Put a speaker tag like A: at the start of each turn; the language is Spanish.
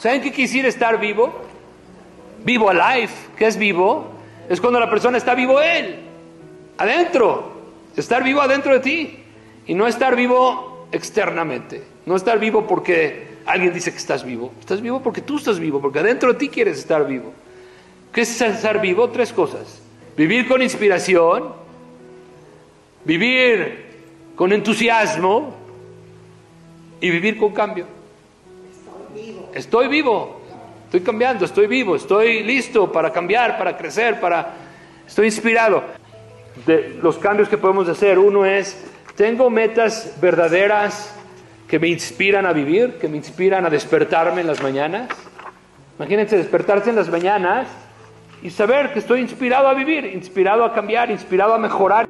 A: ¿Saben qué quisiera estar vivo? Vivo alive. ¿Qué es vivo? Es cuando la persona está vivo él, adentro. Estar vivo adentro de ti. Y no estar vivo externamente. No estar vivo porque alguien dice que estás vivo. Estás vivo porque tú estás vivo, porque adentro de ti quieres estar vivo. ¿Qué es estar vivo? Tres cosas. Vivir con inspiración, vivir con entusiasmo y vivir con cambio. Estoy vivo, estoy cambiando, estoy vivo, estoy listo para cambiar, para crecer, para... Estoy inspirado. De los cambios que podemos hacer, uno es, tengo metas verdaderas que me inspiran a vivir, que me inspiran a despertarme en las mañanas. Imagínense despertarse en las mañanas y saber que estoy inspirado a vivir, inspirado a cambiar, inspirado a mejorar.